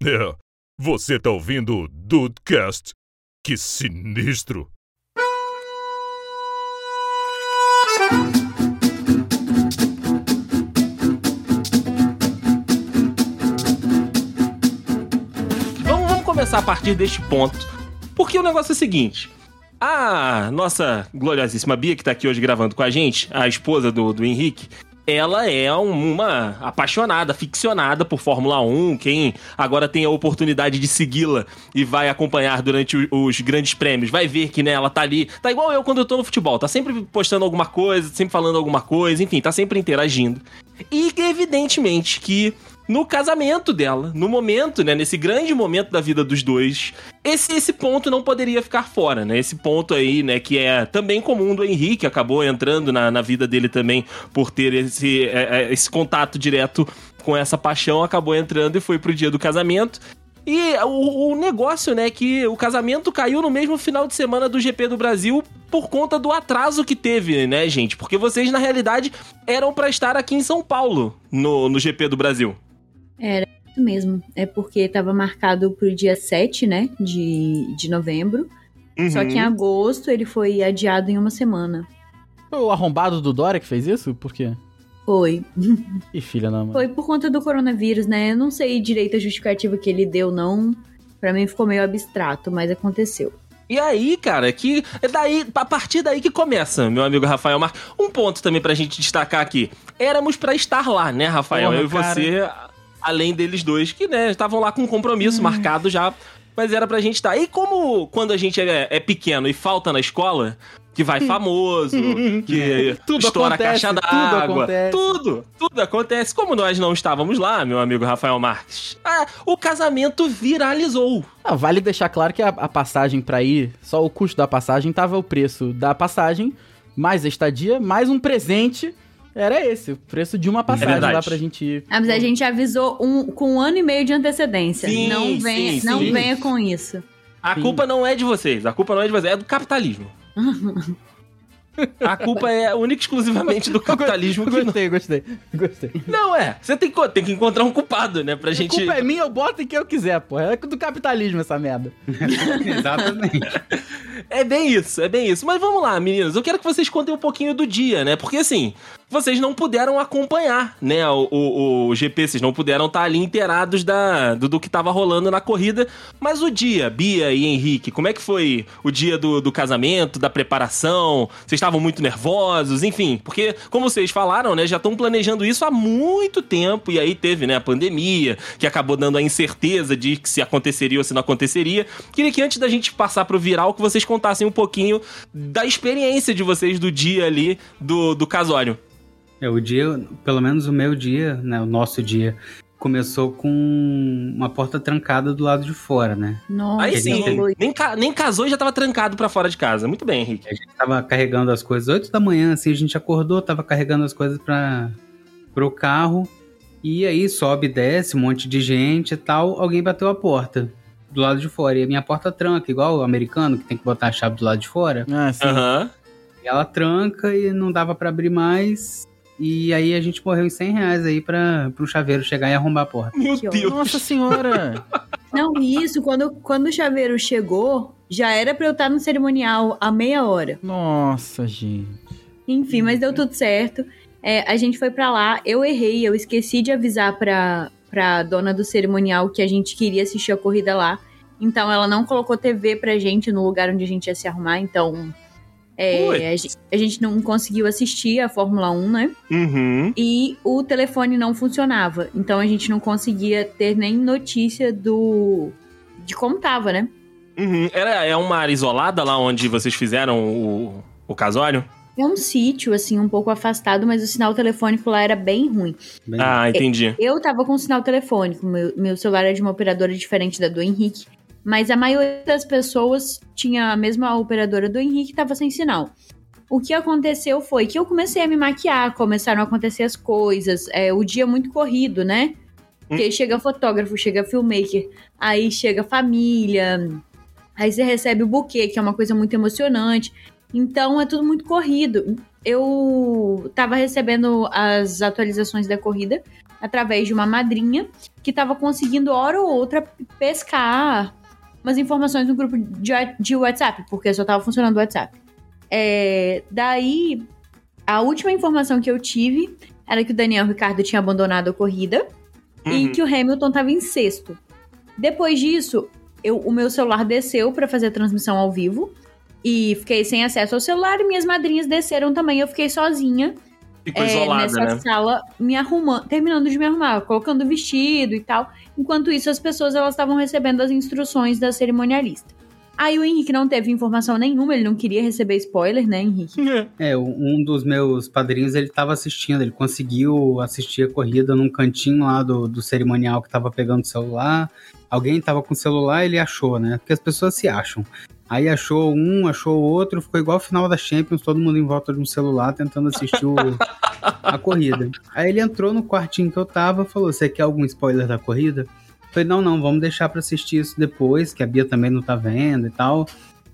É, você tá ouvindo o Dudecast? Que sinistro! Vamos, vamos começar a partir deste ponto. Porque o negócio é o seguinte. A nossa gloriosíssima Bia, que tá aqui hoje gravando com a gente, a esposa do, do Henrique, ela é uma apaixonada, ficcionada por Fórmula 1. Quem agora tem a oportunidade de segui-la e vai acompanhar durante os grandes prêmios, vai ver que né, ela tá ali. Tá igual eu quando eu tô no futebol, tá sempre postando alguma coisa, sempre falando alguma coisa, enfim, tá sempre interagindo. E evidentemente que no casamento dela, no momento, né, nesse grande momento da vida dos dois, esse esse ponto não poderia ficar fora, né? Esse ponto aí, né, que é também comum do Henrique, acabou entrando na, na vida dele também por ter esse, é, é, esse contato direto com essa paixão, acabou entrando e foi pro dia do casamento. E o, o negócio, né, que o casamento caiu no mesmo final de semana do GP do Brasil por conta do atraso que teve, né, gente? Porque vocês, na realidade, eram pra estar aqui em São Paulo no, no GP do Brasil. Isso mesmo. É porque tava marcado pro dia 7, né? De, de novembro. Só que em Uhum. agosto ele foi adiado em uma semana. Foi o arrombado do Dória que fez isso? Por quê? Foi. Ih, filha da mãe. Foi por conta do coronavírus, né? Eu não sei direito a justificativa que ele deu, não. Pra mim ficou meio abstrato, mas aconteceu. E aí, cara, que é daí, a partir daí que começa, meu amigo Rafael Mar. Um ponto também pra gente destacar aqui. Éramos pra estar lá, né, Rafael? Porra, eu e você, além deles dois, que, né, estavam lá com um compromisso marcado já, mas era pra gente estar. E como quando a gente é, é pequeno e falta na escola, que vai famoso, que Tudo estoura acontece, a caixa tudo d'água, acontece. tudo, tudo acontece. Como nós não estávamos lá, meu amigo Rafael Marques, ah, o casamento viralizou. Ah, vale deixar claro que a, a passagem pra ir, só o custo da passagem tava o preço da passagem, mais a estadia, mais um presente. Era esse, o preço de uma passagem verdade. lá pra gente ir. Ah, mas a gente avisou um, com um ano e meio de antecedência. Sim, não venha, sim, não sim. venha com isso. A Sim. culpa não é de vocês, a culpa não é de vocês, é do capitalismo. A culpa é única e exclusivamente do capitalismo que não... Gostei, gostei, gostei. Não é, você tem que, tem que encontrar um culpado, né, pra A gente... culpa é minha, eu boto em quem eu quiser, pô. É do capitalismo essa merda. Exatamente. É bem isso, é bem isso. Mas vamos lá, meninos, eu quero que vocês contem um pouquinho do dia, né, porque assim, vocês não puderam acompanhar, né, o, o, o GP, vocês não puderam estar ali inteirados da, do, do que tava rolando na corrida, mas o dia, Bia e Henrique, como é que foi o dia do, do casamento, da preparação? Vocês estavam muito nervosos, enfim, porque, como vocês falaram, né, já estão planejando isso há muito tempo, e aí teve, né, a pandemia, que acabou dando a incerteza de que se aconteceria ou se não aconteceria. Queria que antes da gente passar pro viral, que vocês contassem um pouquinho da experiência de vocês do dia ali do, do casório. É, o dia, pelo menos o meu dia, né, o nosso dia, começou com uma porta trancada do lado de fora, né? Nossa, Aí sim, gente- nem, ca- nem casou e já tava trancado pra fora de casa. Muito bem, Henrique. A gente tava carregando as coisas 8 da manhã, assim, a gente acordou, tava carregando as coisas para pro carro. E aí sobe e desce, um monte de gente e tal. Alguém bateu a porta do lado de fora. E a minha porta tranca, igual o americano, que tem que botar a chave do lado de fora. Ah, sim. Aham. E ela tranca e não dava pra abrir mais. E aí a gente morreu em 100 reais aí pra, pro chaveiro chegar e arrombar a porta. Meu Deus. Nossa senhora! Não, isso, quando, quando o chaveiro chegou, já era pra eu estar no cerimonial há meia hora. Nossa, gente. Enfim, mas deu tudo certo. É, a gente foi pra lá, eu errei, eu esqueci de avisar pra, pra dona do cerimonial que a gente queria assistir a corrida lá. Então ela não colocou TV pra gente no lugar onde a gente ia se arrumar, então é, a, gente, a gente não conseguiu assistir a Fórmula 1, né? Uhum. E o telefone não funcionava. Então a gente não conseguia ter nem notícia do. de como tava, né? Uhum. Era, é uma área isolada lá onde vocês fizeram o, o casório? É um sítio, assim, um pouco afastado, mas o sinal telefônico lá era bem ruim. Bem, Ah, entendi. Eu tava com sinal telefônico, meu, meu celular é de uma operadora diferente da do Henrique. Mas a maioria das pessoas tinha a mesma operadora do Henrique e tava sem sinal. O que aconteceu foi que eu comecei a me maquiar, começaram a acontecer as coisas, é, o dia muito corrido, né? Porque chega fotógrafo, chega filmmaker, aí chega família, aí você recebe o buquê, que é uma coisa muito emocionante. Então é tudo muito corrido. Eu tava recebendo as atualizações da corrida através de uma madrinha que estava conseguindo, hora ou outra, pescar umas informações no grupo de, de WhatsApp, porque só estava funcionando o WhatsApp. É, daí, a última informação que eu tive era que o Daniel Ricardo tinha abandonado a corrida e Uhum. que o Hamilton estava em sexto. Depois disso, eu, o meu celular desceu para fazer a transmissão ao vivo e fiquei sem acesso ao celular e minhas madrinhas desceram também. Eu fiquei sozinha Ficou é, isolada, nessa né? sala, me arrumando, terminando de me arrumar, colocando o vestido e tal. Enquanto isso, as pessoas elas estavam recebendo as instruções da cerimonialista. Aí o Henrique não teve informação nenhuma, ele não queria receber spoiler, né, Henrique? É, um dos meus padrinhos, ele tava assistindo, ele conseguiu assistir a corrida num cantinho lá do, do cerimonial que tava pegando o celular. Alguém tava com o celular, ele achou, né? Porque as pessoas se acham. Aí achou um, achou o outro, ficou igual o final da Champions, todo mundo em volta de um celular tentando assistir o- a corrida. Aí ele entrou no quartinho que eu tava e falou: Você quer algum spoiler da corrida? Eu falei: Não, não, vamos deixar pra assistir isso depois, que a Bia também não tá vendo e tal.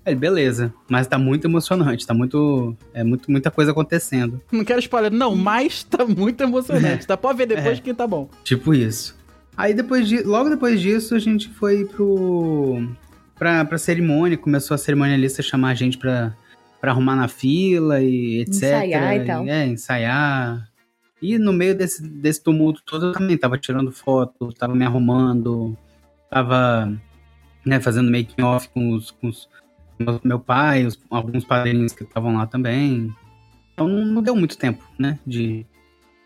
Aí, Ele, beleza, mas tá muito emocionante, tá muito. É muito, muita coisa acontecendo. Não quero spoiler, não, mas tá muito emocionante. Tá? Pode ver depois É. que tá bom. Tipo isso. Aí depois de, logo depois disso a gente foi pro pra, pra cerimônia, começou a cerimonialista chamar a gente pra, pra arrumar na fila e etc. Ensaiar e tal. É, ensaiar. E no meio desse, desse tumulto todo eu também tava tirando foto, tava me arrumando, tava né, fazendo making off com os, com os meu, pai, os- alguns padrinhos que estavam lá também. Então não, deu muito tempo, né, de,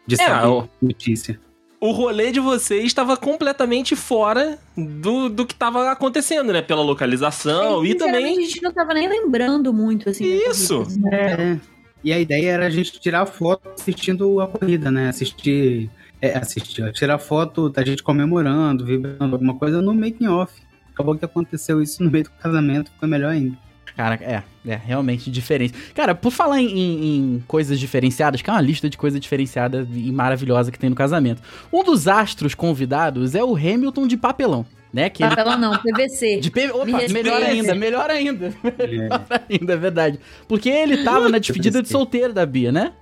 de saber o- notícia. O rolê de vocês estava completamente fora do, do que estava acontecendo, né? Pela localização e Sinceramente, também. a gente não tava nem lembrando muito, assim. Isso. É. E a ideia era a gente tirar foto assistindo a corrida, né? Assistir. É, assistir, tirar foto da gente comemorando, vibrando alguma coisa no making off. Acabou que aconteceu isso no meio do casamento, foi melhor ainda. Cara, é, é realmente diferente. Cara, por falar em, em- em coisas diferenciadas, que é uma lista de coisas diferenciadas e maravilhosa que tem no casamento. Um dos astros convidados é o Hamilton de papelão, né? Que ele Papelão não, PVC. De P... Opa, Me melhor ainda, melhor ainda. É. Melhor ainda, é verdade. Porque ele tava na despedida de solteiro da Bia, né?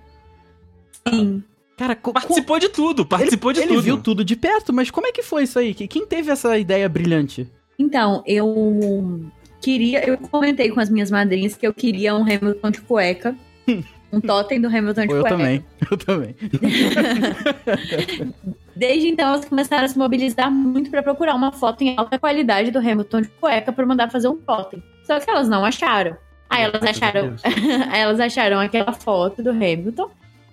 Sim. Cara, co- Participou de tudo, participou ele, de ele tudo. viu tudo de perto, mas como é que foi isso aí? Que- Quem teve essa ideia brilhante? Então, eu queria. Eu comentei com as minhas madrinhas que eu queria um Hamilton de cueca. Um totem do Hamilton de eu cueca. também, eu também. Desde então, elas começaram a se mobilizar muito pra procurar uma foto em alta qualidade do Hamilton de cueca pra mandar fazer um totem. Só que elas não acharam. Aí elas acharam, aí elas acharam aquela foto do Hamilton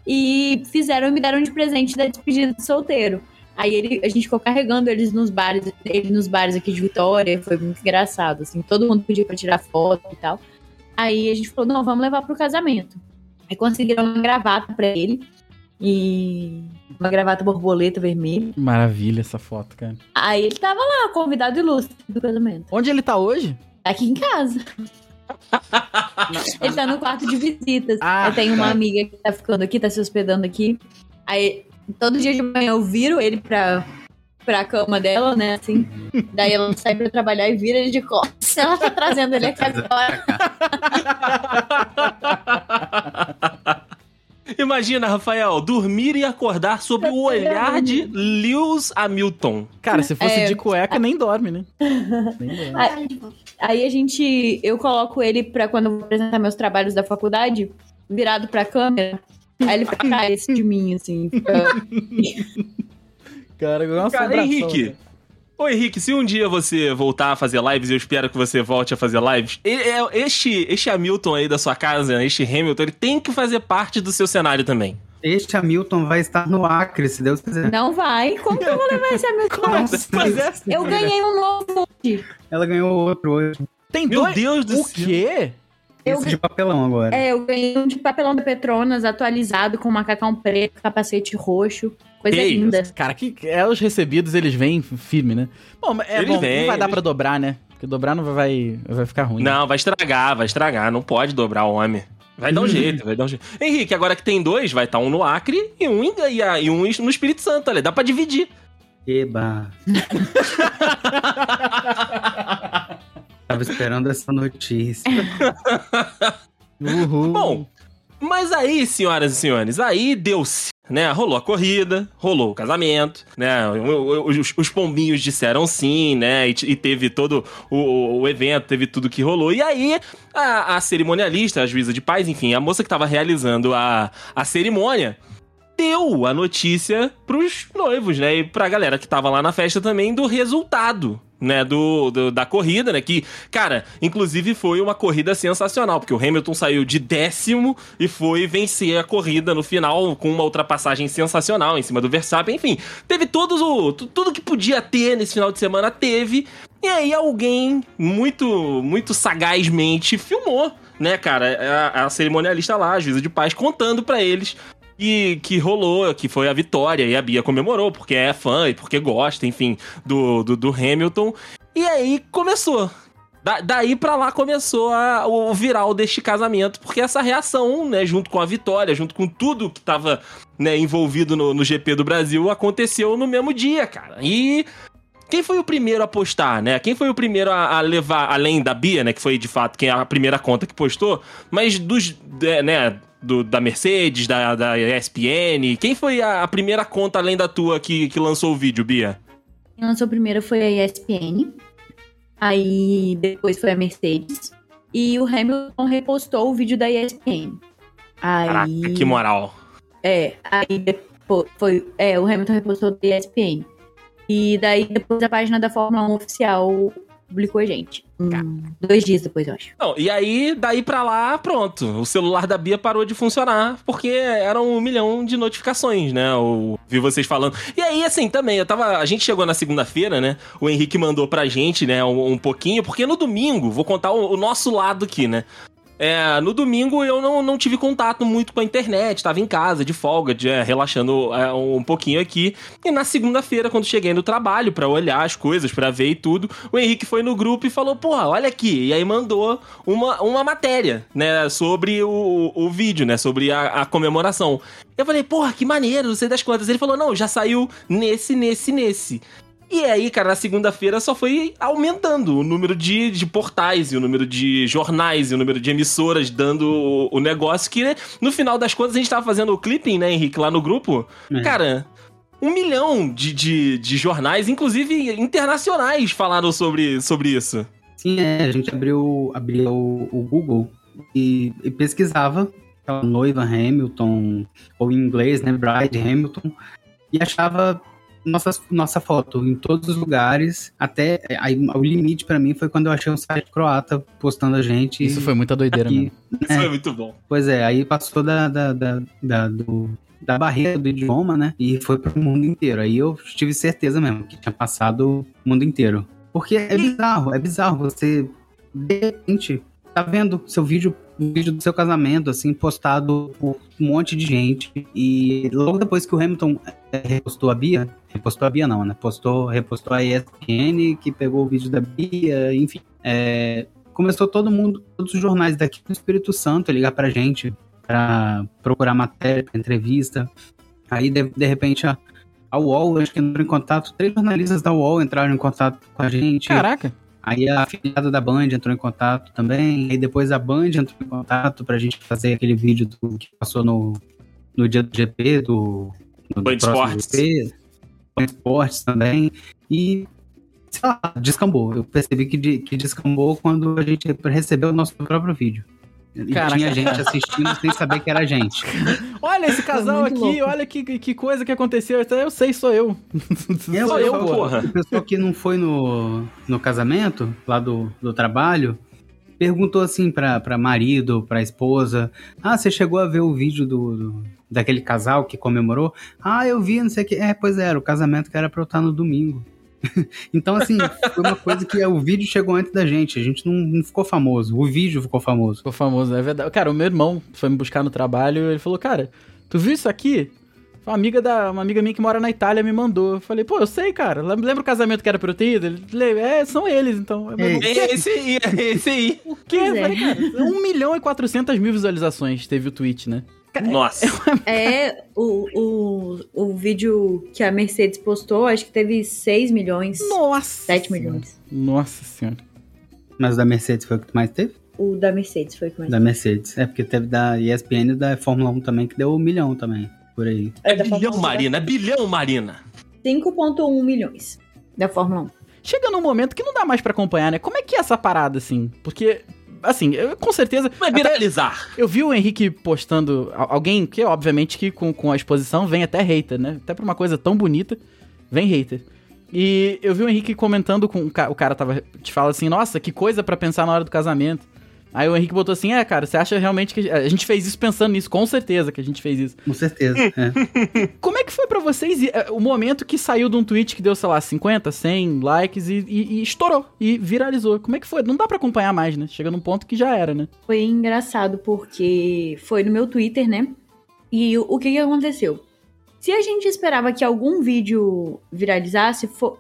e fizeram e me deram de presente da despedida de solteiro. Aí ele, a gente ficou carregando eles nos bares, ele nos bares aqui de Vitória, foi muito engraçado, assim, todo mundo pediu pra tirar foto e tal. Aí a gente falou, não, vamos levar pro casamento. Aí conseguiram uma gravata pra ele e uma gravata borboleta vermelha. Maravilha essa foto, cara. Aí ele tava lá, convidado ilustre do casamento. Onde ele tá hoje? Aqui em casa. ele tá no quarto de visitas. Ah, eu tenho uma tá. amiga que tá ficando aqui, tá se hospedando aqui. Aí, todo dia de manhã eu viro ele pra, pra cama dela, né, assim. Daí ela sai pra trabalhar e vira ele de costas. Ela tá trazendo ele aqui agora. Imagina, Rafael, dormir e acordar sob o olhar de Lewis Hamilton. Cara, se fosse É. de cueca, nem dorme, né? Nem dorme. Aí, aí a gente. Eu coloco ele pra quando eu vou apresentar meus trabalhos da faculdade, virado pra câmera. Aí ele fica atrás de mim, assim. Fica... Cara, é uma Cara, Henrique. né? Ô Henrique, se um dia você voltar a fazer lives, eu espero que você volte a fazer lives, é- este, este Hamilton aí da sua casa, este Hamilton, ele tem que fazer parte do seu cenário também. Este Hamilton vai estar no Acre, se Deus quiser. Não vai. Como que eu vou levar esse? Nossa, Mas é- Eu ganhei um novo. Ela ganhou outro hoje. Tem Meu dois. Deus do O céu. quê? Eu- Esse de papelão agora. É, eu ganhei um de papelão da Petronas atualizado com macacão preto, capacete roxo. Coisa linda. Cara, que é os recebidos, eles vêm firme, né? Bom, mas é Eles bom, vêm, não vai dar pra dobrar, né? Porque dobrar não vai, vai ficar ruim. Não, vai estragar, vai estragar, não pode dobrar o homem. Vai dar um jeito, vai dar um jeito. Henrique, agora que tem dois, vai estar um no Acre e um, em- e um no Espírito Santo, olha, dá pra dividir. Eba. Tava esperando essa notícia. Uhul. Bom, mas aí, senhoras e senhores, aí deu né? Rolou a corrida, rolou o casamento, né? Os, os pombinhos disseram sim, né? E, e teve todo o, o, evento, teve tudo que rolou. E aí, a, a cerimonialista, a juíza de paz, enfim, a moça que tava realizando a, a cerimônia deu a notícia pros noivos, né? E pra galera que tava lá na festa também do resultado né, do, do, da corrida, né, que, cara, inclusive foi uma corrida sensacional, porque o Hamilton saiu de décimo e foi vencer a corrida no final com uma ultrapassagem sensacional em cima do Verstappen, enfim, teve todos o, tudo que podia ter nesse final de semana, teve, e aí alguém muito, muito sagazmente filmou, né, cara, a, a cerimonialista lá, a juíza de paz, contando para eles que, que rolou, que foi a vitória, e a Bia comemorou, porque é fã e porque gosta, enfim, do, do, do Hamilton. E aí começou. Da, daí pra lá começou a, o viral deste casamento, porque essa reação, né, junto com a vitória, junto com tudo que tava né, envolvido no, no GP do Brasil, aconteceu no mesmo dia, cara. E quem foi o primeiro a postar, né? Quem foi o primeiro a, a, levar, além da Bia, né? Que foi de fato quem a primeira conta que postou, mas dos, né? Do, da Mercedes, da, da ESPN? Quem foi a, a, primeira conta além da tua que, que lançou o vídeo, Bia? Quem lançou primeiro foi a ESPN. Aí depois foi a Mercedes. E o Hamilton repostou o vídeo da ESPN. Aí, Caraca, que moral. É, aí depois foi. É, o Hamilton repostou da ESPN. E daí depois a página da Fórmula 1 oficial publicou a gente. Hum, dois dias depois, eu acho. Não, e aí, daí pra lá, pronto. O celular da Bia parou de funcionar, porque eram um milhão de notificações, né? Eu vi vocês falando. E aí, assim, também, eu tava. A gente chegou na segunda-feira, né? O Henrique mandou pra gente, né, um, um pouquinho, porque no domingo, vou contar o, o nosso lado aqui, né? É, no domingo eu não, não tive contato muito com a internet, estava em casa, de folga, de, é, relaxando é, um pouquinho aqui. E na segunda-feira, quando cheguei no trabalho para olhar as coisas, para ver e tudo, o Henrique foi no grupo e falou: Porra, olha aqui. E aí mandou uma, uma matéria, né, sobre o, o vídeo, né, sobre a, a comemoração. Eu falei: Porra, que maneiro, não sei das quantas. Ele falou: Não, já saiu nesse, nesse, nesse. E aí, cara, na segunda-feira só foi aumentando o número de, de portais e o número de jornais e o número de emissoras dando o, o negócio que, né, no final das contas, a gente tava fazendo o clipping, né, Henrique, lá no grupo. É. Cara, um milhão de, de, de, jornais, inclusive internacionais, falaram sobre, sobre isso. Sim, é, a gente abriu, abriu o, o Google e, e, pesquisava noiva Hamilton, ou em inglês, né, Bride Hamilton, e achava nossa, nossa foto em todos os lugares. Até aí, o limite para mim foi quando eu achei um site croata postando a gente. Isso foi muita doideira aqui, mesmo. Né? Isso foi muito bom. Pois é, aí passou da, da, da, da do, da barreira do idioma, né? E foi pro mundo inteiro. Aí eu tive certeza mesmo que tinha passado o mundo inteiro. Porque é bizarro, é bizarro você, de repente, tá vendo seu vídeo um vídeo do seu casamento, assim, postado por um monte de gente. E logo depois que o Hamilton é, repostou a Bia, repostou a Bia não, né? Postou, repostou a ESPN, que pegou o vídeo da Bia, enfim. É, começou todo mundo, todos os jornais daqui do Espírito Santo a ligar pra gente, pra procurar matéria, pra entrevista. Aí, de, de repente, a, a UOL, acho que entrou em contato, três jornalistas da UOL entraram em contato com a gente. Caraca! Aí a afiliada da Band entrou em contato também. Aí depois a Band entrou em contato pra gente fazer aquele vídeo do, que passou no, no dia do GP, do, do Band Sports. GP. Band Sports também. E, sei lá, descambou. Eu percebi que, que descambou quando a gente recebeu o nosso próprio vídeo. E Caraca. tinha gente assistindo sem saber que era gente. Olha esse casal aqui, louco. olha que, que coisa que aconteceu. Eu sei, sou eu. eu sou eu, porra. O pessoal que não foi no, no casamento, lá do, do trabalho, perguntou assim pra, pra marido, pra esposa: Ah, você chegou a ver o vídeo do, do daquele casal que comemorou? Ah, eu vi, não sei o que. É, pois é, era o casamento que era pra eu estar no domingo. então, assim, foi uma coisa que o vídeo chegou antes da gente. A gente não, não, ficou famoso. O vídeo ficou famoso. Ficou famoso, é verdade. Cara, o meu irmão foi me buscar no trabalho e ele falou: Cara, tu viu isso aqui? Uma amiga, da, uma amiga minha que mora na Itália me mandou. Eu falei, pô, eu sei, cara. Lembra o casamento que era pra eu ter ido? Ele, é, são eles, então. É, é esse aí, é esse aí. O quê? É. Falei, cara, 1 milhão e 400 mil visualizações teve o tweet, né? Nossa. É, o, o, o vídeo que a Mercedes postou, acho que teve 6 milhões. Nossa! 7 milhões. Nossa senhora. Mas o da Mercedes foi o que mais teve? O da Mercedes foi o que mais Da Mercedes. É, porque teve da ESPN e da Fórmula 1 também, que deu um milhão também. Por aí. É da bilhão, Fórmula um. Marina, é bilhão, Marina. 5,1 milhões da Fórmula 1. Chega num momento que não dá mais pra acompanhar, né? Como é que é essa parada, assim? Porque, assim, eu, com certeza. Vai viralizar. eu vi o Henrique postando al- alguém que, obviamente, que com, com a exposição vem até hater, né? Até pra uma coisa tão bonita, vem hater. E eu vi o Henrique comentando com o ca- o cara tava te fala assim: "Nossa, que coisa pra pensar na hora do casamento". Aí o Henrique botou assim: "É, cara, você acha realmente que a gente fez isso pensando nisso, com certeza que a gente fez isso". Com certeza. é. Como é que foi pra vocês eh, o momento que saiu de um tweet que deu, sei lá, 50, 100 likes e, e- e estourou e viralizou? Como é que foi? Não dá pra acompanhar mais, né? Chega num ponto que já era, né? Foi engraçado porque foi no meu Twitter, né? E o, o que que aconteceu? Se a gente esperava que algum vídeo viralizasse, fo-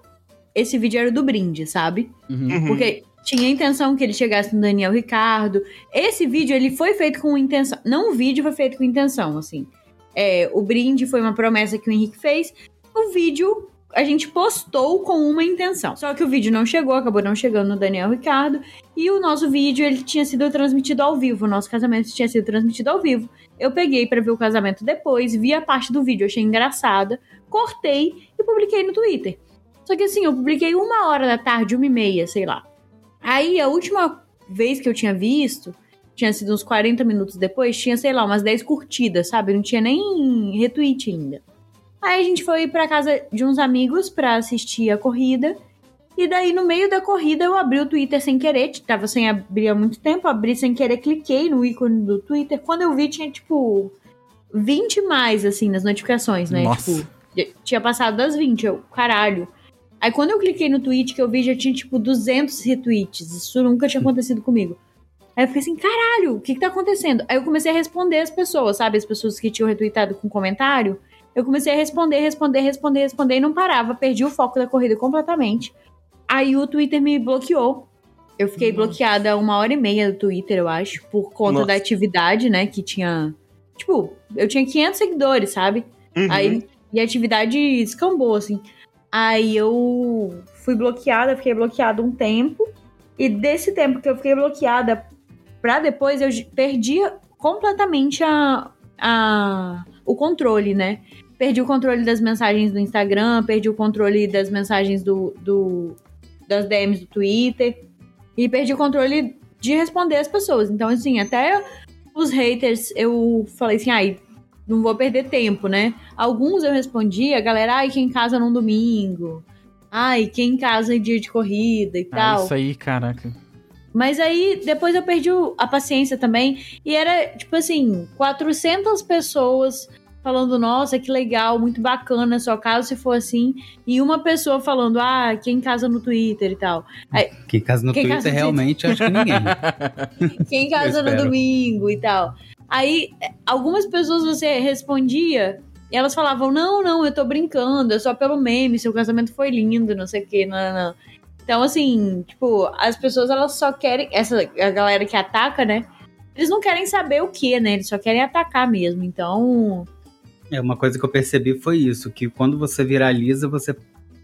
esse vídeo era do brinde, sabe? Uhum. Porque tinha a intenção que ele chegasse no Daniel Ricardo. Esse vídeo, ele foi feito com intenção. Não o vídeo foi feito com intenção, assim. É, o brinde foi uma promessa que o Henrique fez. O vídeo a gente postou com uma intenção. Só que o vídeo não chegou, acabou não chegando no Daniel Ricardo. E o nosso vídeo, ele tinha sido transmitido ao vivo. O nosso casamento tinha sido transmitido ao vivo. Eu peguei pra ver o casamento depois, vi a parte do vídeo, achei engraçada, cortei e publiquei no Twitter. Só que assim, eu publiquei uma hora da tarde, uma e meia, sei lá. Aí a última vez que eu tinha visto, tinha sido uns 40 minutos depois, tinha, sei lá, umas 10 curtidas, sabe? Não tinha nem retweet ainda. Aí a gente foi pra casa de uns amigos pra assistir a corrida. E daí, no meio da corrida, eu abri o Twitter sem querer. Tava sem abrir há muito tempo. Abri sem querer, cliquei no ícone do Twitter. Quando eu vi, tinha, tipo, 20 mais, assim, nas notificações, né? Nossa. Tipo, tinha passado das 20. Eu, caralho. Aí, quando eu cliquei no tweet que eu vi, já tinha, tipo, 200 retweets. Isso nunca tinha acontecido comigo. Aí eu fiquei assim, caralho, o que que tá acontecendo? Aí eu comecei a responder as pessoas, sabe? As pessoas que tinham retweetado com comentário. Eu comecei a responder, responder, responder, responder e não parava. Perdi o foco da corrida completamente. Aí o Twitter me bloqueou. Eu fiquei bloqueada uma hora e meia do Twitter, eu acho, por conta Nossa. da atividade, né? Que tinha. Tipo, eu tinha 500 seguidores, sabe? Uhum. Aí, e a atividade escambou, assim. Aí eu fui bloqueada, fiquei bloqueada um tempo. E desse tempo que eu fiquei bloqueada pra depois, eu perdi completamente a, a, o controle, né? Perdi o controle das mensagens do Instagram, perdi o controle das mensagens do, do das DMs do Twitter. E perdi o controle de responder as pessoas. Então, assim, até os haters, eu falei assim, ai, não vou perder tempo, né? Alguns eu respondi, a galera, ai, quem casa num domingo. Ai, quem casa em dia de corrida e Ah, tal. isso aí, caraca. Mas aí, depois eu perdi a paciência também. E era, tipo assim, 400 pessoas falando, nossa, que legal, muito bacana, só caso se for assim. E uma pessoa falando, ah, quem casa no Twitter e tal. Quem casa no Quem Twitter casa no realmente acho que ninguém. Quem casa no domingo e tal. Aí, eh, algumas pessoas você respondia e elas falavam: Não, não, eu tô brincando, é só pelo meme, seu casamento foi lindo, não sei o que, não, não. Então, assim, tipo, as pessoas elas só querem. Essa a galera que ataca, né? Eles não querem saber o que, né? Eles só querem atacar mesmo. Então. É, uma coisa que eu percebi foi isso, que quando você viraliza, você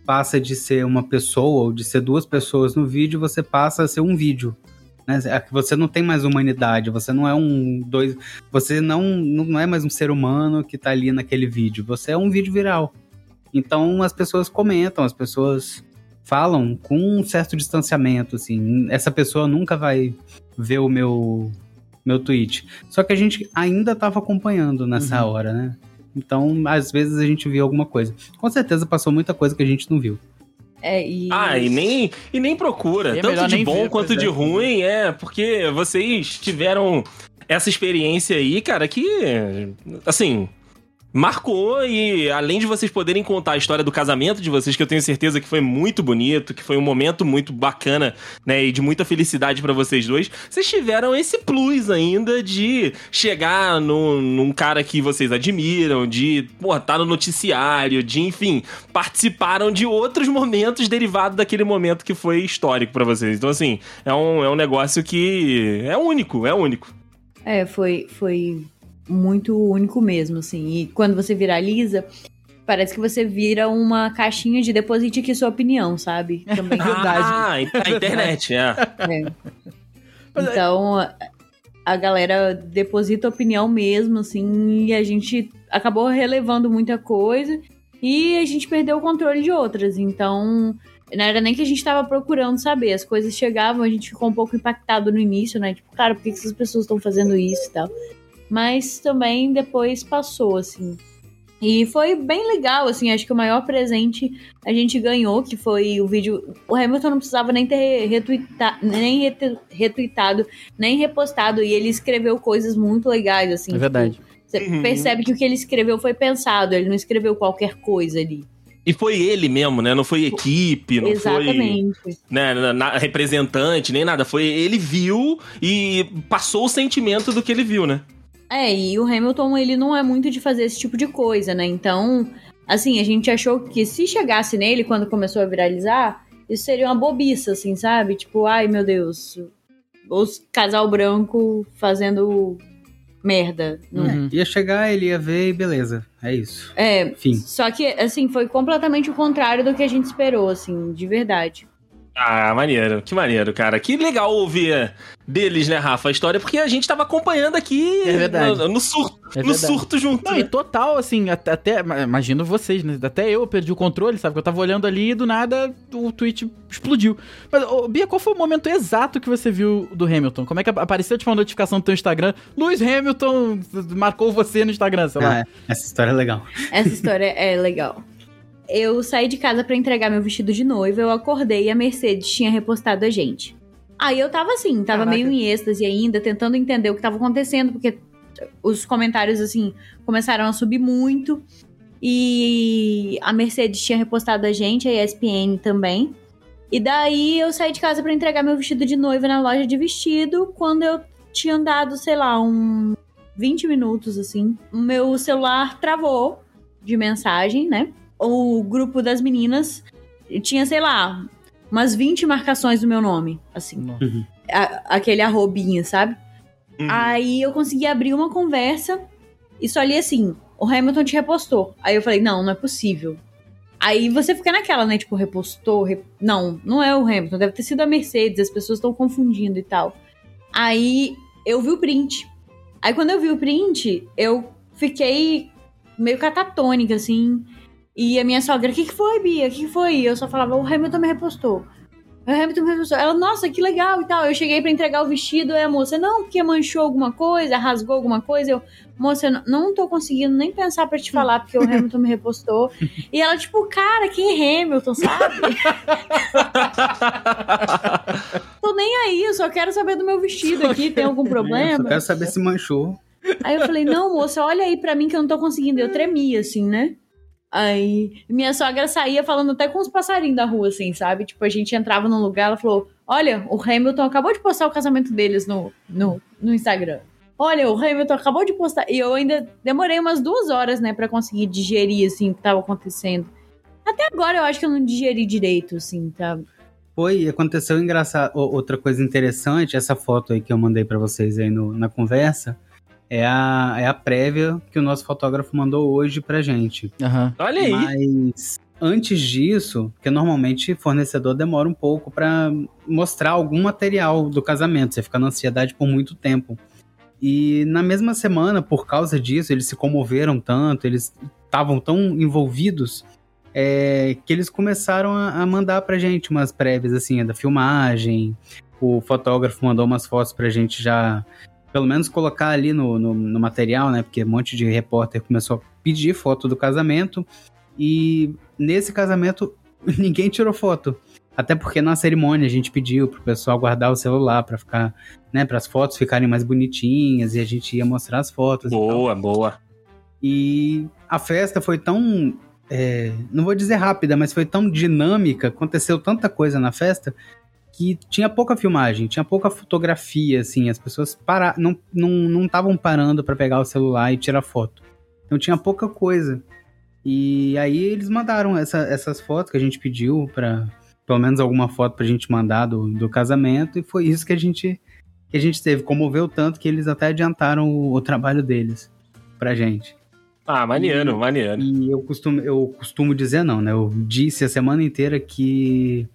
passa de ser uma pessoa ou de ser duas pessoas no vídeo, você passa a ser um vídeo. Né? É Você não tem mais humanidade, você não é um dois, você não, não é mais um ser humano que tá ali naquele vídeo, você é um vídeo viral. Então as pessoas comentam, as pessoas falam com um certo distanciamento, assim. Essa pessoa nunca vai ver o meu meu tweet. Só que a gente ainda tava acompanhando nessa Uhum. hora, né? Então, às vezes a gente viu alguma coisa. Com certeza passou muita coisa que a gente não viu. É, e... Ah, e nem, e nem procura. E é Tanto de bom ver, quanto de é. ruim, é, porque vocês tiveram essa experiência aí, cara, que, assim, marcou e além de vocês poderem contar a história do casamento de vocês, que eu tenho certeza que foi muito bonito, que foi um momento muito bacana, né, e de muita felicidade pra vocês dois, vocês tiveram esse plus ainda de chegar no, num cara que vocês admiram, de, pô, tá no noticiário, de, enfim, participaram de outros momentos derivados daquele momento que foi histórico pra vocês. Então, assim, é um, é um negócio que é único, é único. É, foi, foi muito único mesmo, assim. E quando você viraliza, parece que você vira uma caixinha de deposite aqui sua opinião, sabe? Também. Verdade. Ah, a internet, é. É. Então, a- a galera deposita opinião mesmo, assim, e a gente acabou relevando muita coisa e a gente perdeu o controle de outras. Então, não era nem que a gente tava procurando saber, as coisas chegavam, a gente ficou um pouco impactado no início, né? Tipo, cara, por que essas pessoas estão fazendo isso e tal? Mas também depois passou, assim. E foi bem legal, assim, acho que o maior presente a gente ganhou, que foi o vídeo. O Hamilton não precisava nem ter retweeta, nem retweetado, nem repostado, e ele escreveu coisas muito legais, assim. É verdade. Tipo, você uhum. percebe que o que ele escreveu foi pensado, ele não escreveu qualquer coisa ali. E foi ele mesmo, né? Não foi equipe, não Exatamente. foi né, na, representante, nem nada. Foi ele viu e passou o sentimento do que ele viu, né? É, e o Hamilton, ele não é muito de fazer esse tipo de coisa, né? Então, assim, a gente achou que se chegasse nele quando começou a viralizar, isso seria uma bobiça, assim, sabe? Tipo, ai meu Deus, os casal branco fazendo merda. Não é? uhum. Ia chegar, ele ia ver e beleza. É isso. É, Fim. só que, assim, foi completamente o contrário do que a gente esperou, assim, de verdade. Ah, maneiro, que maneiro, cara. Que legal ouvir deles, né, Rafa, a história, porque a gente tava acompanhando aqui é verdade. No, no surto, é no surto junto. Não, né? e total, assim, até, até, imagino vocês, né? Até eu perdi o controle, sabe? Que eu tava olhando ali e do nada o tweet explodiu. Mas, ô, Bia, qual foi o momento exato que você viu do Hamilton? Como é que apareceu tipo uma notificação no teu Instagram? Luiz Hamilton marcou você no Instagram, sei lá. Ah, essa história é legal. Essa história é legal eu saí de casa para entregar meu vestido de noiva, eu acordei e a Mercedes tinha repostado a gente. Aí eu tava assim, tava Caraca. meio em êxtase ainda, tentando entender o que tava acontecendo, porque os comentários, assim, começaram a subir muito. E a Mercedes tinha repostado a gente, a ESPN também. E daí eu saí de casa para entregar meu vestido de noiva na loja de vestido, quando eu tinha andado, sei lá, um 20 minutos assim. O meu celular travou de mensagem, né? O grupo das meninas tinha, sei lá, umas 20 marcações do meu nome, assim. Uhum. A, aquele arrobinha, sabe? Uhum. Aí eu consegui abrir uma conversa e só li assim: o Hamilton te repostou. Aí eu falei: não, não é possível. Aí você fica naquela, né? Tipo, repostou. Rep... Não, não é o Hamilton, deve ter sido a Mercedes, as pessoas estão confundindo e tal. Aí eu vi o print. Aí quando eu vi o print, eu fiquei meio catatônica, assim. E a minha sogra, o que, que foi, Bia? O que, que foi? E eu só falava, o Hamilton me repostou. O Hamilton me repostou. Ela, nossa, que legal e tal. Eu cheguei para entregar o vestido, e a moça, não, porque manchou alguma coisa, rasgou alguma coisa. Eu, moça, eu não tô conseguindo nem pensar para te falar, porque o Hamilton me repostou. E ela, tipo, cara, quem é Hamilton, sabe? tô nem aí, eu só quero saber do meu vestido aqui, tem algum problema? Eu quero saber se manchou. Aí eu falei, não, moça, olha aí pra mim que eu não tô conseguindo. Eu tremi, assim, né? Aí minha sogra saía falando até com os passarinhos da rua, assim, sabe? Tipo, a gente entrava num lugar, ela falou: Olha, o Hamilton acabou de postar o casamento deles no, no, no Instagram. Olha, o Hamilton acabou de postar. E eu ainda demorei umas duas horas, né, para conseguir digerir, assim, o que tava acontecendo. Até agora eu acho que eu não digeri direito, assim, tá? Foi, aconteceu engraçado. Outra coisa interessante, essa foto aí que eu mandei para vocês aí no, na conversa é a, é a prévia que o nosso fotógrafo mandou hoje pra gente. Uhum. Olha aí. Mas antes disso, porque normalmente fornecedor demora um pouco para mostrar algum material do casamento, você fica na ansiedade por muito tempo. E na mesma semana, por causa disso, eles se comoveram tanto, eles estavam tão envolvidos é, que eles começaram a, a mandar pra gente umas prévias assim, da filmagem. O fotógrafo mandou umas fotos pra gente já pelo menos colocar ali no, no, no, material, né? Porque um monte de repórter começou a pedir foto do casamento. E nesse casamento ninguém tirou foto. Até porque na cerimônia a gente pediu pro pessoal guardar o celular para ficar, né, para as fotos ficarem mais bonitinhas e a gente ia mostrar as fotos. Boa, boa. E a festa foi tão, é, não vou dizer rápida, mas foi tão dinâmica, aconteceu tanta coisa na festa que tinha pouca filmagem, tinha pouca fotografia, assim, as pessoas para, não não estavam parando para pegar o celular e tirar foto. Então tinha pouca coisa. E aí eles mandaram essa, essas fotos que a gente pediu para pelo menos alguma foto pra gente mandar do, do casamento e foi isso que a gente que a gente teve, comoveu tanto que eles até adiantaram o, o trabalho deles pra gente. Ah, maneiro, e, maneiro. E eu costumo, eu costumo dizer não, né? Eu disse a semana inteira que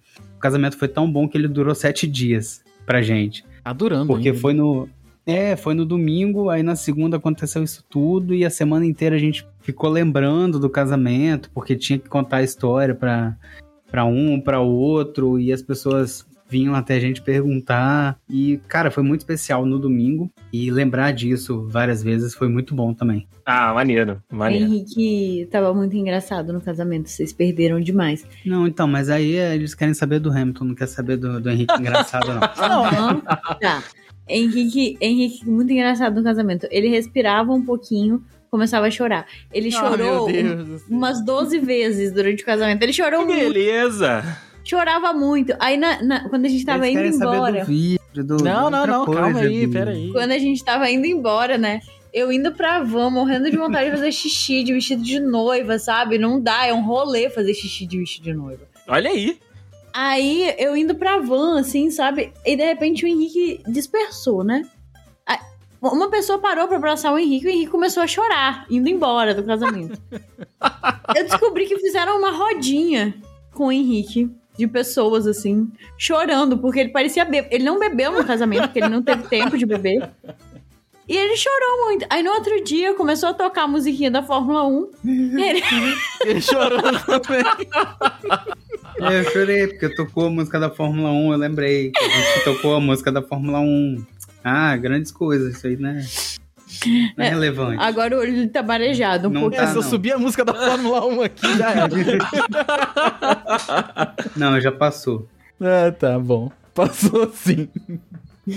casamento foi tão bom que ele durou sete dias pra gente. Tá durando. Porque ainda. foi no. É, foi no domingo, aí na segunda aconteceu isso tudo e a semana inteira a gente ficou lembrando do casamento, porque tinha que contar a história pra, pra um, pra outro, e as pessoas vinham até a gente perguntar. E, cara, foi muito especial no domingo. E lembrar disso várias vezes foi muito bom também. Ah, maneiro, maneiro. Henrique tava muito engraçado no casamento, vocês perderam demais. Não, então, mas aí eles querem saber do Hamilton, não quer saber do, do Henrique engraçado, não. Aham, tá. Henrique, Henrique, muito engraçado no casamento. Ele respirava um pouquinho, começava a chorar. Ele Ah, chorou céu. umas 12 vezes durante o casamento. Ele chorou Que muito, beleza! Chorava muito. Aí, na- na- quando a gente tava eles indo embora, do vídeo, do. Não, não, não, calma coisa, aí, do- peraí. quando a gente tava indo embora, né? Eu indo pra van, morrendo de vontade de fazer xixi de vestido de noiva, sabe? Não dá, é um rolê fazer xixi de vestido de noiva. Olha aí. Aí eu indo pra van, assim, sabe? E de repente o Henrique dispersou, né? Aí, Uma pessoa parou pra abraçar o Henrique e o Henrique começou a chorar, indo embora do casamento. eu descobri que fizeram uma rodinha com o Henrique, de pessoas, assim, chorando, porque ele parecia beber. Ele não bebeu no casamento, porque ele não teve tempo de beber. E ele chorou muito. Aí no outro dia começou a tocar a musiquinha da Fórmula 1. E ele, Ele chorou também. É, eu chorei, porque tocou a música da Fórmula 1, eu lembrei. A gente tocou a música da Fórmula 1. Ah, grandes coisas, isso aí, né? Não é, relevante. agora o olho dele tá marejado um Não pouco. tá. É, se eu subir a música da Fórmula 1 aqui, já era. Não, já passou. ah, tá bom. Passou sim.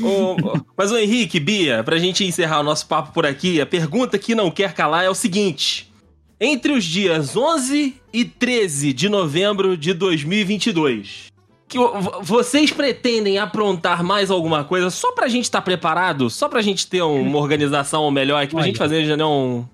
Ô, mas o Henrique, Bia, pra gente encerrar o nosso papo por aqui, a pergunta que não quer calar é o seguinte: entre os dias 11 e 13 de novembro de 2022, que vocês pretendem aprontar mais alguma coisa só pra gente estar preparado, só pra gente ter um- uma organização melhor aqui, pra Olha. gente fazer já não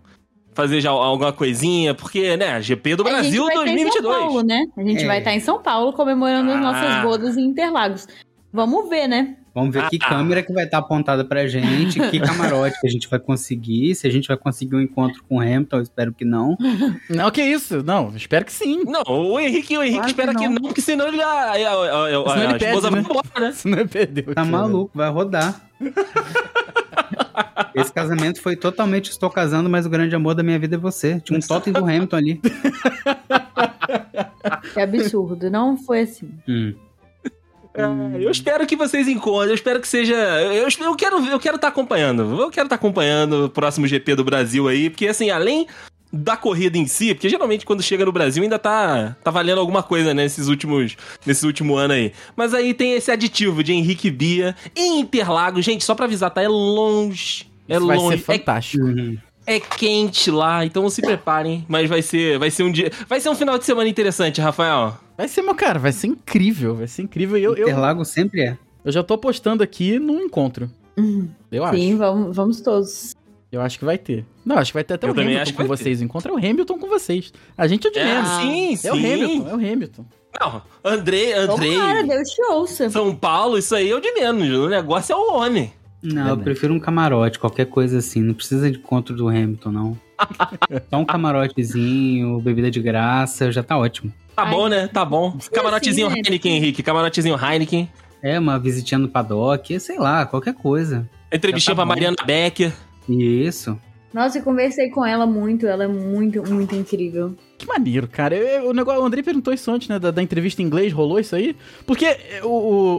fazer já alguma coisinha, porque, né, GP do Brasil a gente vai estar em São 2022. Paulo, né? A gente É. vai estar em São Paulo comemorando as Ah. nossas bodas em Interlagos. Vamos ver, né? Vamos ver que Ah. câmera que vai estar apontada pra gente, que camarote que a gente vai conseguir, se a gente vai conseguir um encontro com o Hamilton, eu espero que não. Não, que isso? Não, espero que sim. Não, o Henrique, o Henrique Claro que espera que não. não, porque senão ele a, a, a, a- Senão a ele esposa perde, vai né? embora, né? Senão eu perdeu. Tá maluco, vai rodar. Esse casamento foi totalmente estou casando, mas o grande amor da minha vida é você. Tinha um totem do Hamilton ali. Que absurdo. Não foi assim. Hum. É, eu espero que vocês encontrem, eu espero que seja. Eu, eu quero eu quero estar acompanhando. Eu quero estar acompanhando o próximo GP do Brasil aí, porque assim, além da corrida em si, porque geralmente quando chega no Brasil ainda tá, tá valendo alguma coisa né, nesses últimos nesse último ano aí. Mas aí tem esse aditivo de Henrique Bia em Interlagos, gente, só pra avisar, tá? É longe. É Isso vai ser longe. É fantástico. Uhum. É quente lá, então se preparem. Mas vai ser, vai ser um dia. Vai ser um final de semana interessante, Rafael. Vai ser, meu cara, vai ser incrível, vai ser incrível. Eu, eu, Interlagos sempre é. eu já tô apostando aqui num encontro. Uhum. Eu acho. Sim, vamos, vamos todos. Eu acho que vai ter. Não, acho que vai ter até Eu o também Hamilton acho que com vocês. O encontro é o Hamilton com vocês. A gente é o de É, menos. sim, É o sim. Hamilton, é o Hamilton. Não, Andrei, Andrei. Tomara, Deus te ouça. São Paulo, isso aí é o de menos. O negócio é o homem. Não, eu Verdade. prefiro um camarote, qualquer coisa assim. Não precisa de encontro do Hamilton, não. Só um camarotezinho, bebida de graça, já tá ótimo. Tá Ai. bom, né? Tá bom. Camarotezinho assim, né? Heineken, Henrique. Camarotezinho Heineken. É, uma visitinha no paddock, sei lá, qualquer coisa. Entrevistinha tá pra bom. Mariana Becker. Isso. Nossa, eu conversei com ela muito. Ela é muito, muito incrível. Que maneiro, cara. Eu- eu- o, negócio, o Andrei perguntou isso antes, né? Da, da entrevista em inglês, rolou isso aí? Porque o, o,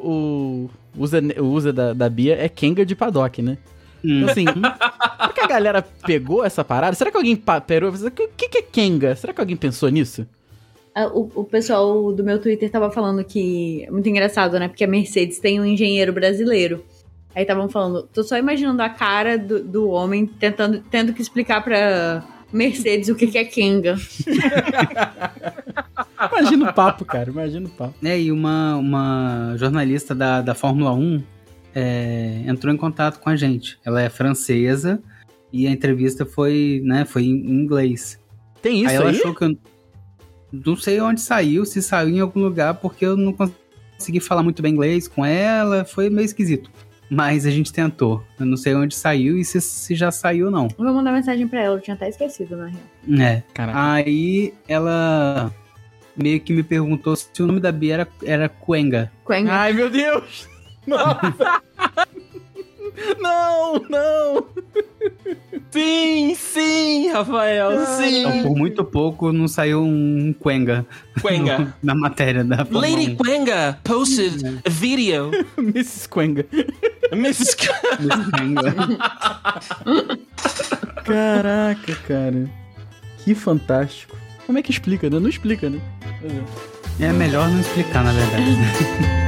o usa, o usa da, da Bia é Kenga de paddock, né? Hum. Então, assim, será que a galera pegou essa parada? Será que alguém pa- perou? O que, que é Kenga? Será que alguém pensou nisso? Ah, O, o pessoal do meu Twitter tava falando que. é Muito engraçado, né? Porque a Mercedes tem um engenheiro brasileiro. Aí estavam falando, tô só imaginando a cara do, do homem tentando, tendo que explicar pra Mercedes o que, que é Kenga. Imagina o papo, cara. Imagina o papo. É, e uma, uma jornalista da, da Fórmula 1 é, entrou em contato com a gente. Ela é francesa e a entrevista foi, né, foi em inglês. Tem isso aí aí? ela achou que eu. Não sei onde saiu, se saiu em algum lugar, porque eu não consegui falar muito bem inglês com ela, foi meio esquisito. Mas a gente tentou. Eu não sei onde saiu e se, se já saiu ou não. Eu vou mandar mensagem pra ela, eu tinha até esquecido, na real. É. Caraca. Aí ela meio que me perguntou se o nome da Bia era, era Cuenga. Kenga. Ai, meu Deus! Nossa! Não, não. Sim, sim, Rafael, Então, sim. por muito pouco, não saiu um Quenga Quenga. na matéria da Fórmula Lady 1. Quenga posted a video. Mrs. Quenga. Mrs. Quenga. Caraca, cara. Que fantástico. Como é que explica, né? Não explica, né? É melhor não explicar, na verdade.